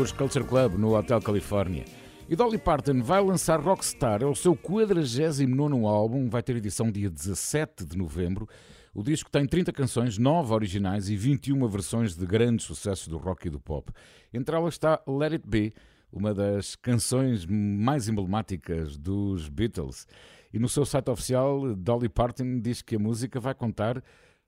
Os Culture Club no Hotel Califórnia. E Dolly Parton vai lançar Rockstar, é o seu 49 álbum, vai ter edição dia 17 de novembro. O disco tem 30 canções, 9 originais e 21 versões de grandes sucessos do rock e do pop. Entre elas está Let It Be, uma das canções mais emblemáticas dos Beatles. E no seu site oficial, Dolly Parton diz que a música vai contar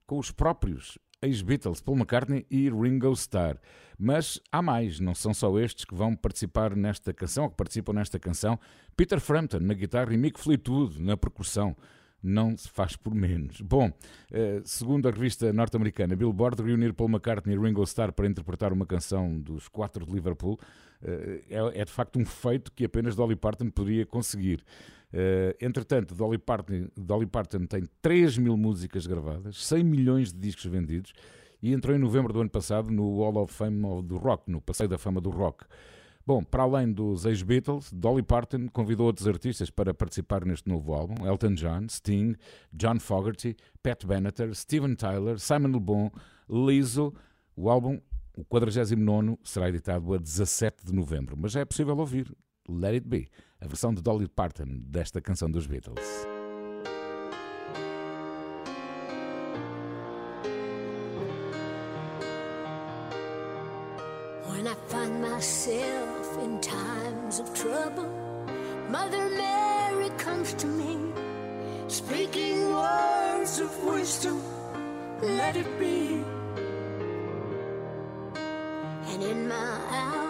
com os próprios ex-Beatles, Paul McCartney e Ringo Starr. Mas há mais, não são só estes que vão participar nesta canção, ou que participam nesta canção. Peter Frampton na guitarra e Mick Fleetwood na percussão. Não se faz por menos. Bom, eh, segundo a revista norte-americana Billboard, reunir Paul McCartney e Ringo Starr para interpretar uma canção dos quatro de Liverpool eh, é, é de facto um feito que apenas Dolly Parton poderia conseguir. Uh, entretanto, Dolly Parton, Dolly Parton tem 3 mil músicas gravadas, 100 milhões de discos vendidos e entrou em novembro do ano passado no Hall of Fame do Rock, no Passeio da Fama do Rock. Bom, para além dos ex-Beatles, Dolly Parton convidou outros artistas para participar neste novo álbum: Elton John, Sting, John Fogerty, Pat Benatar, Steven Tyler, Simon Le Bon, Lizzo. O álbum, o 49, será editado a 17 de novembro, mas é possível ouvir Let It Be a versão de Dolly Parton desta canção dos Beatles. When I find myself in times of trouble, Mother Mary comes to me, speaking words of wisdom. Let it be. And in my hour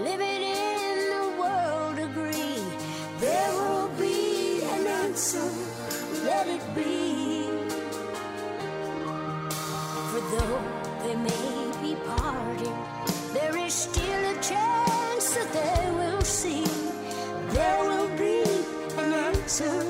living in the world agree there will be an answer. Let it be for though they may be parting, there is still a chance that they will see. There will be an answer.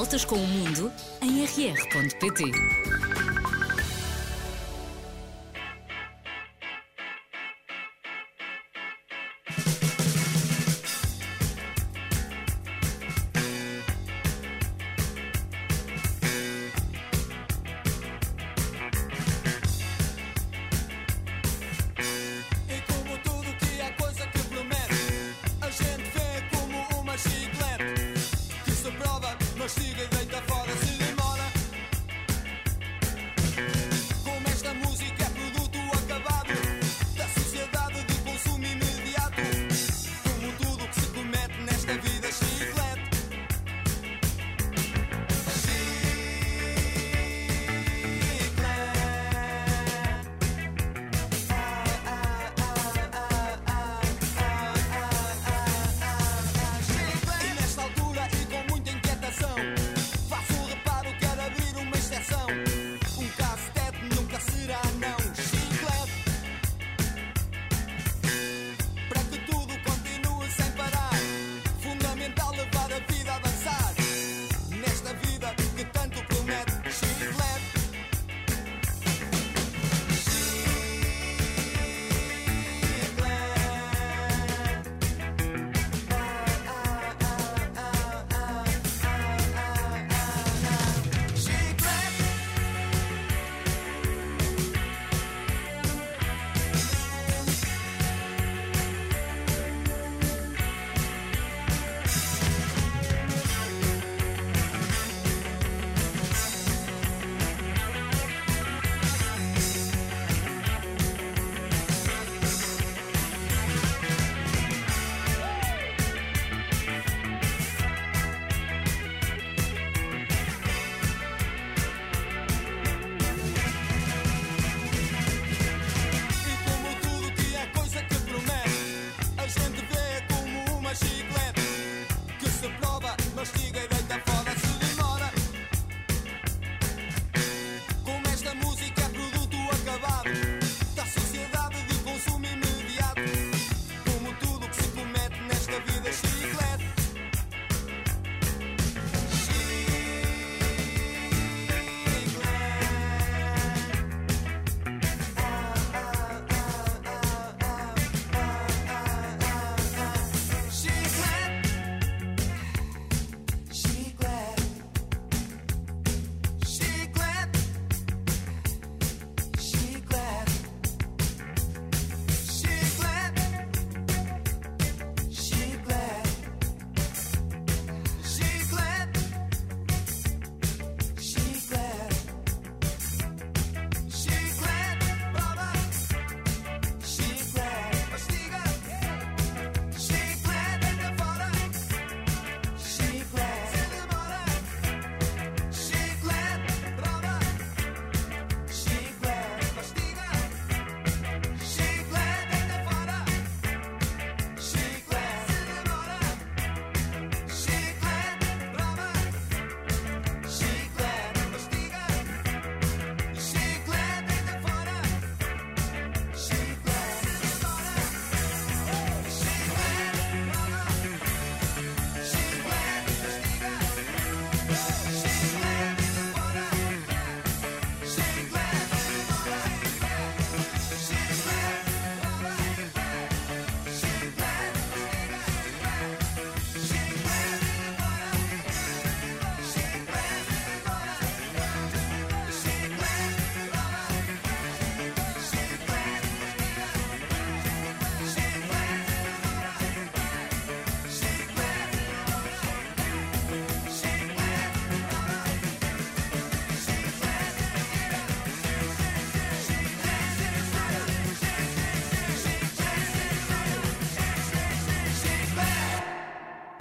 voltas com o mundo em rr.pt.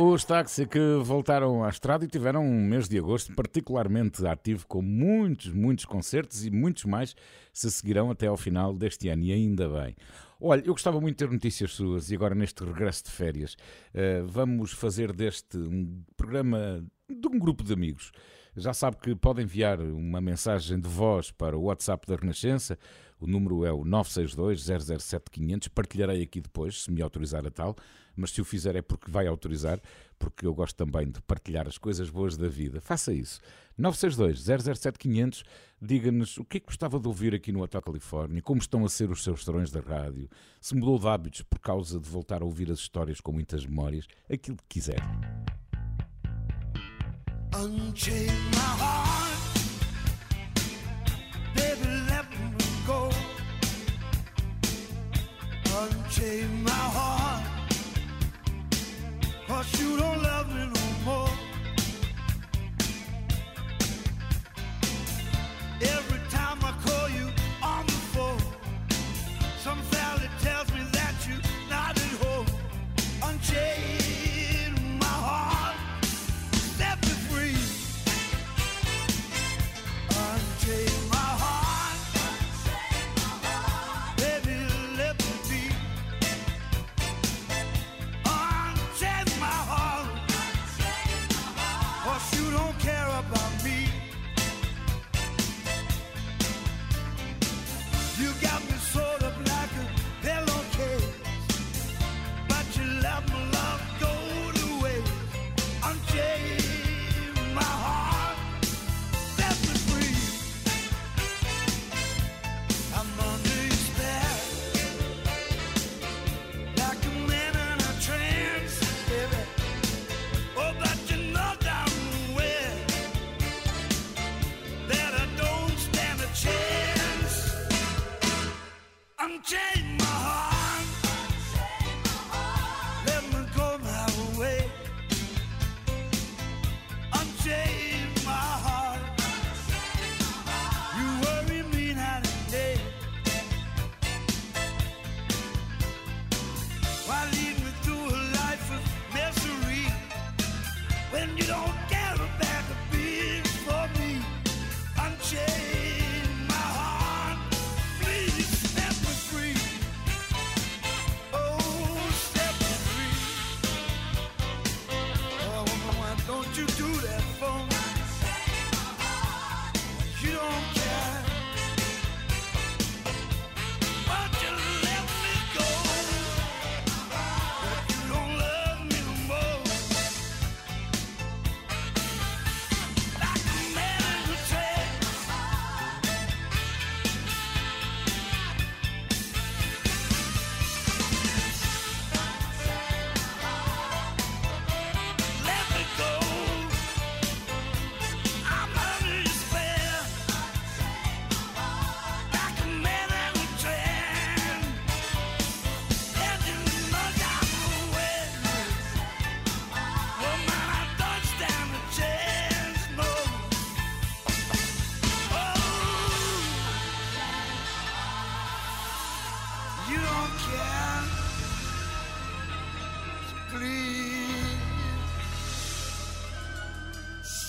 Os táxi que voltaram à estrada e tiveram um mês de agosto particularmente ativo, com muitos, muitos concertos e muitos mais se seguirão até ao final deste ano, e ainda bem. Olha, eu gostava muito de ter notícias suas e agora neste regresso de férias eh, vamos fazer deste um programa de um grupo de amigos. Já sabe que pode enviar uma mensagem de voz para o WhatsApp da Renascença. O número é o 962-007-500. Partilharei aqui depois, se me autorizar a tal. Mas se o fizer é porque vai autorizar, porque eu gosto também de partilhar as coisas boas da vida. Faça isso. 962-007-500. Diga-nos o que é que gostava de ouvir aqui no Hotel Califórnia, como estão a ser os seus serões da rádio, se mudou de hábitos por causa de voltar a ouvir as histórias com muitas memórias, aquilo que quiser. Unchain my heart, Unchain my heart, cause you don't love me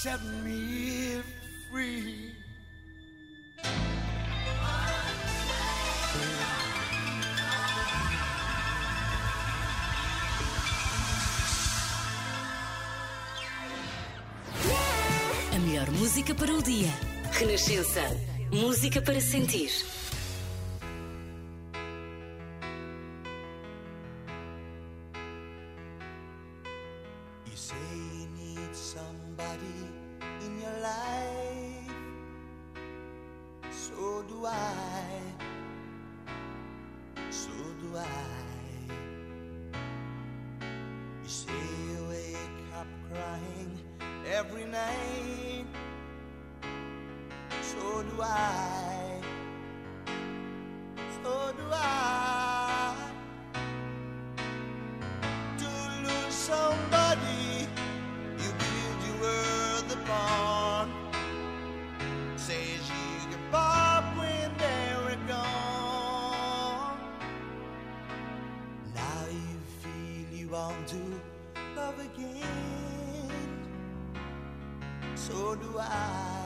set me free. A melhor música para o dia. Renascença. Música para sentir. So do I.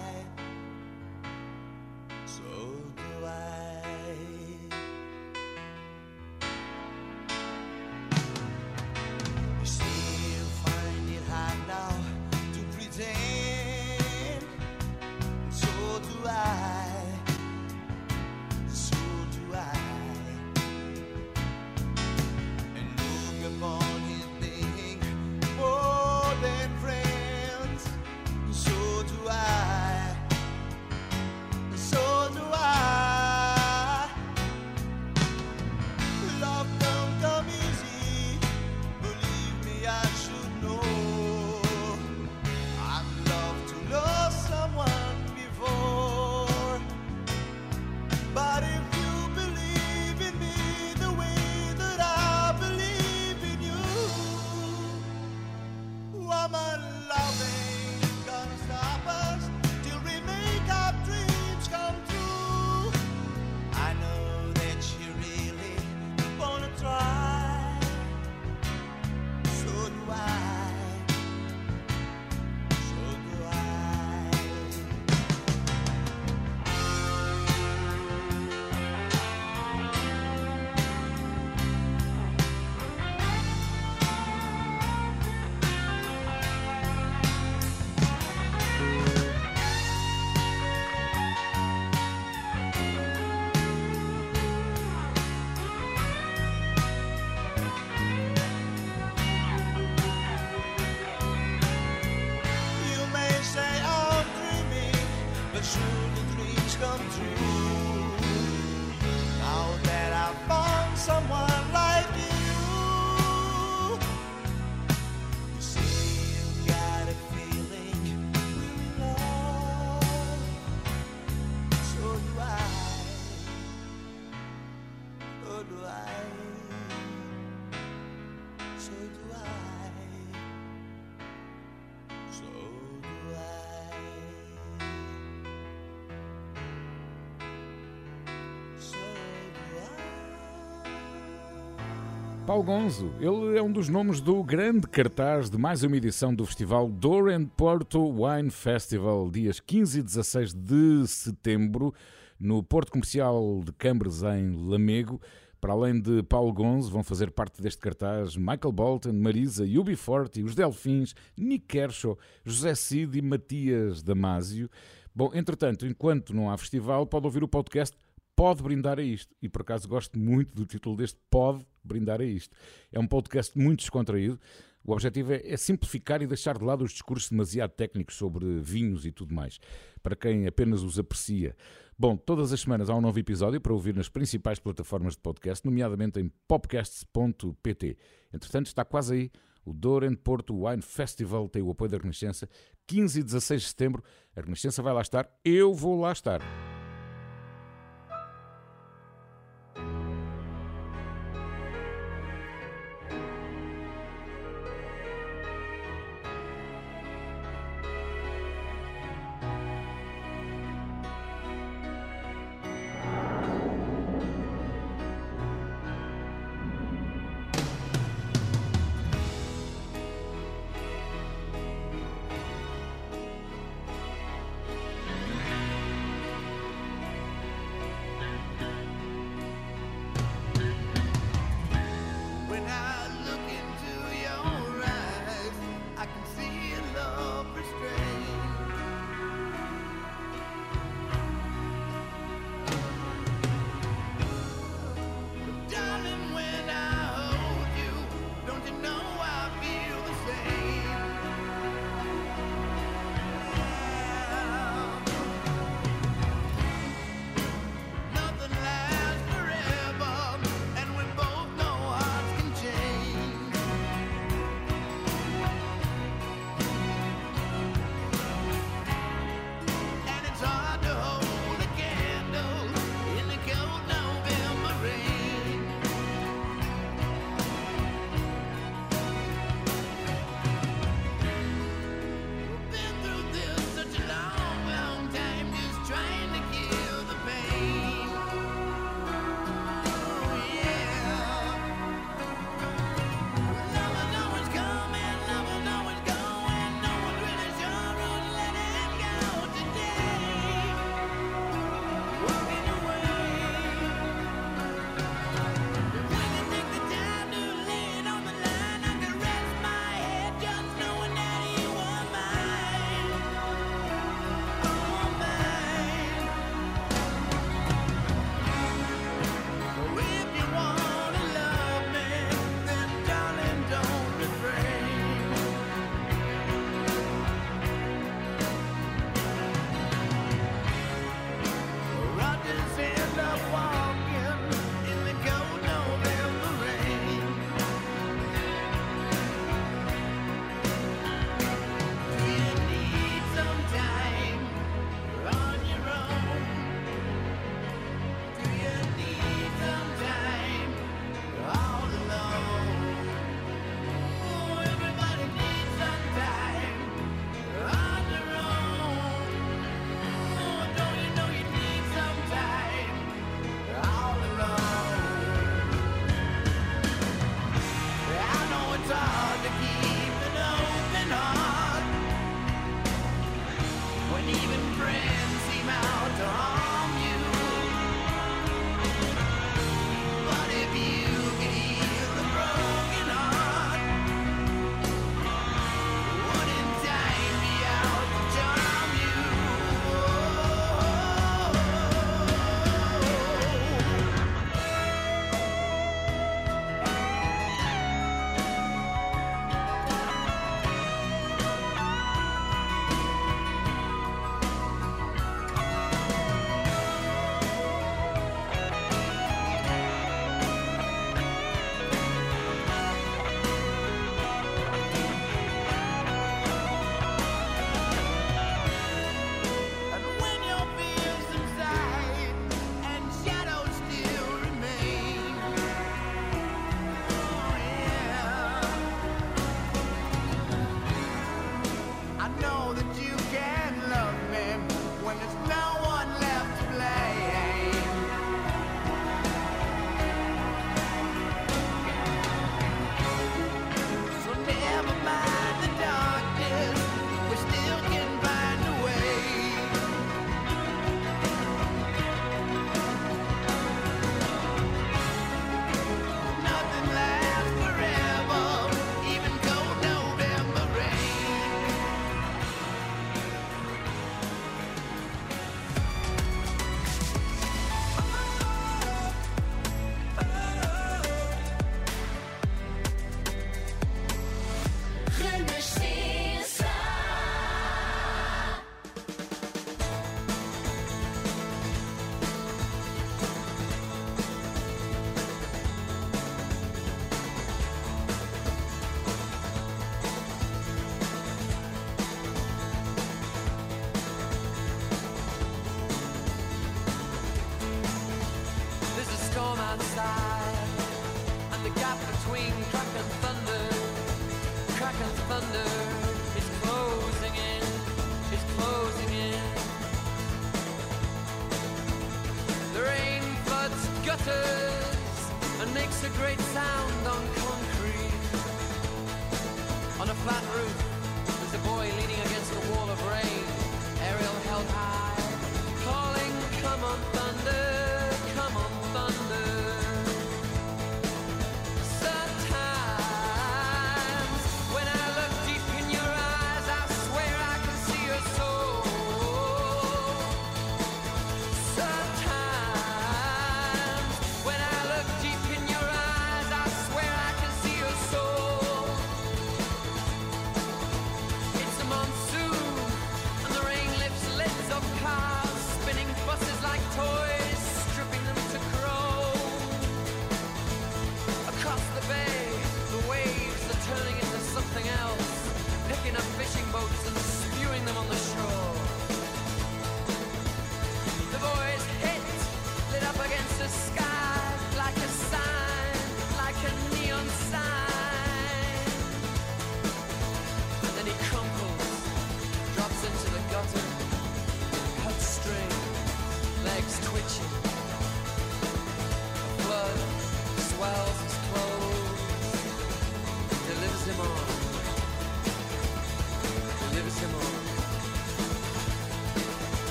Paulo Gonzo, ele é um dos nomes do grande cartaz de mais uma edição do festival Doran Porto Wine Festival, dias 15 e 16 de setembro, no Porto Comercial de Cambres, em Lamego. Para além de Paulo Gonzo, vão fazer parte deste cartaz Michael Bolton, Marisa, Yubi Forte, os Delfins, Nick Kershaw, José Cid e Matias Damasio. Bom, entretanto, enquanto não há festival, pode ouvir o podcast Pode Brindar a Isto. E por acaso gosto muito do título deste Pode Brindar a Isto. É um podcast muito descontraído. O objetivo é, é simplificar e deixar de lado os discursos demasiado técnicos sobre vinhos e tudo mais, para quem apenas os aprecia. Bom, todas as semanas há um novo episódio para ouvir nas principais plataformas de podcast, nomeadamente em popcasts.pt. Entretanto, está quase aí. O Doren Porto Wine Festival tem o apoio da Renascença. 15 e 16 de setembro, a Renascença vai lá estar. Eu vou lá estar.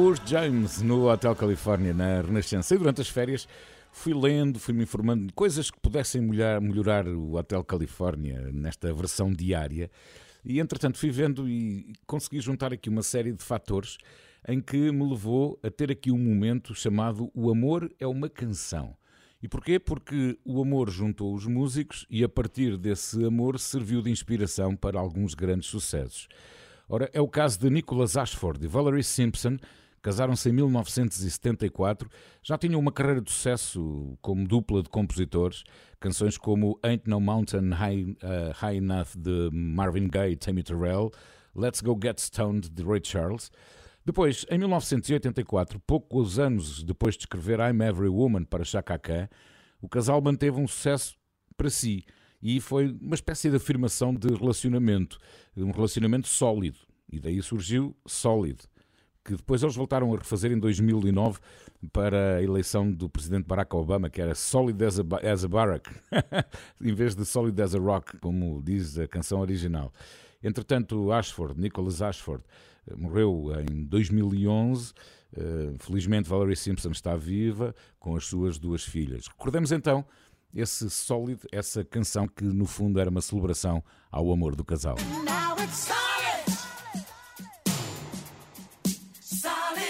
Os James no Hotel Califórnia, na Renascença. E durante as férias fui lendo, fui-me informando de coisas que pudessem melhorar, melhorar o Hotel Califórnia nesta versão diária. E entretanto fui vendo e consegui juntar aqui uma série de fatores em que me levou a ter aqui um momento chamado O Amor é uma Canção. E porquê? Porque o amor juntou os músicos e a partir desse amor serviu de inspiração para alguns grandes sucessos. Ora, é o caso de Nicholas Ashford e Valerie Simpson, Casaram-se em 1974, já tinham uma carreira de sucesso como dupla de compositores, canções como Ain't No Mountain High, uh, High Enough de Marvin Gaye e Tammy Terrell, Let's Go Get Stoned de Ray Charles. Depois, em 1984, poucos anos depois de escrever I'm Every Woman para Chaka Khan, o casal manteve um sucesso para si e foi uma espécie de afirmação de relacionamento, um relacionamento sólido. E daí surgiu Sólido que depois eles voltaram a refazer em 2009 para a eleição do presidente Barack Obama, que era Solid as a, as a Barack, em vez de Solid as a Rock, como diz a canção original. Entretanto, Ashford, Nicholas Ashford, eh, morreu em 2011. Eh, felizmente, Valerie Simpson está viva com as suas duas filhas. Recordemos então esse sólido, essa canção que no fundo era uma celebração ao amor do casal. Now it's solid.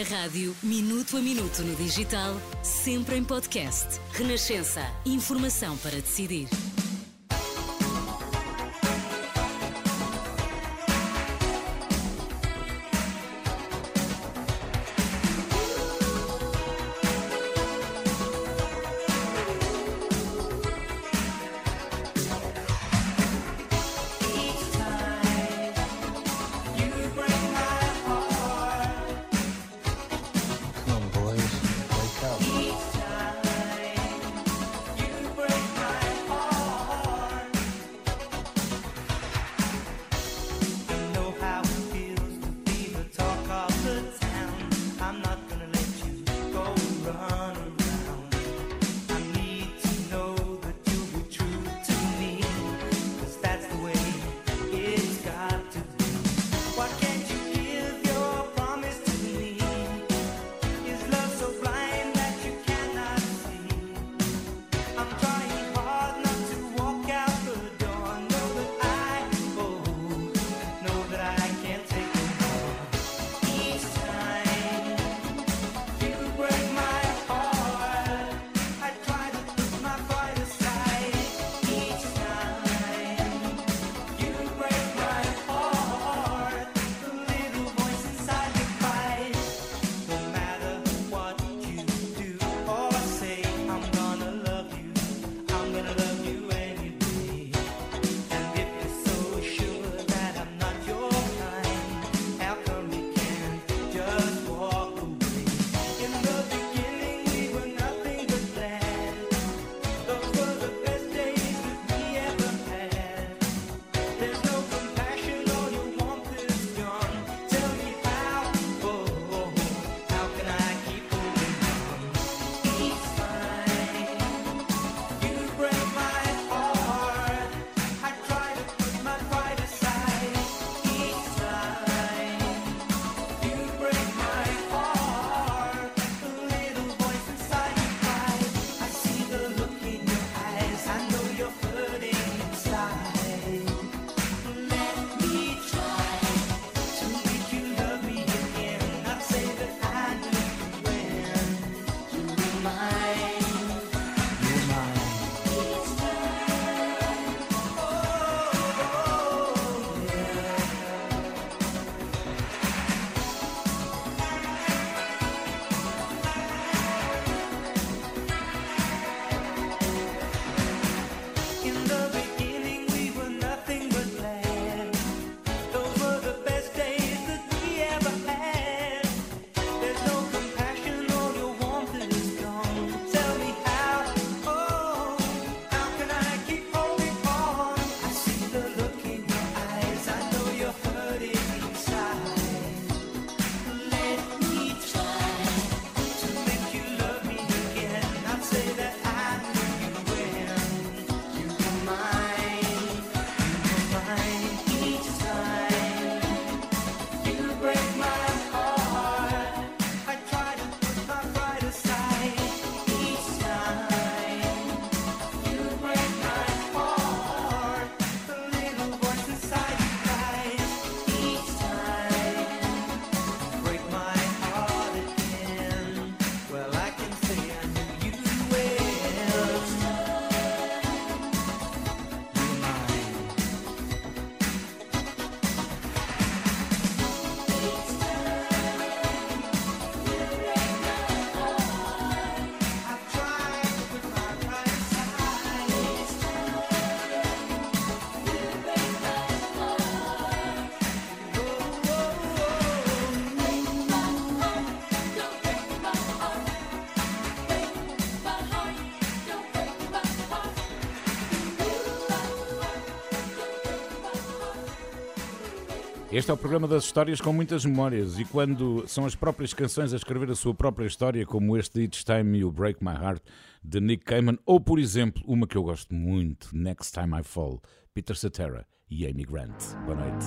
Na rádio, minuto a minuto no digital, sempre em podcast. Renascença. Informação para decidir. Este é o programa das histórias com muitas memórias e quando são as próprias canções a escrever a sua própria história, como este Each Time You Break My Heart de Nick Cayman, ou por exemplo, uma que eu gosto muito, Next Time I Fall, Peter Cetera e Amy Grant. Boa noite.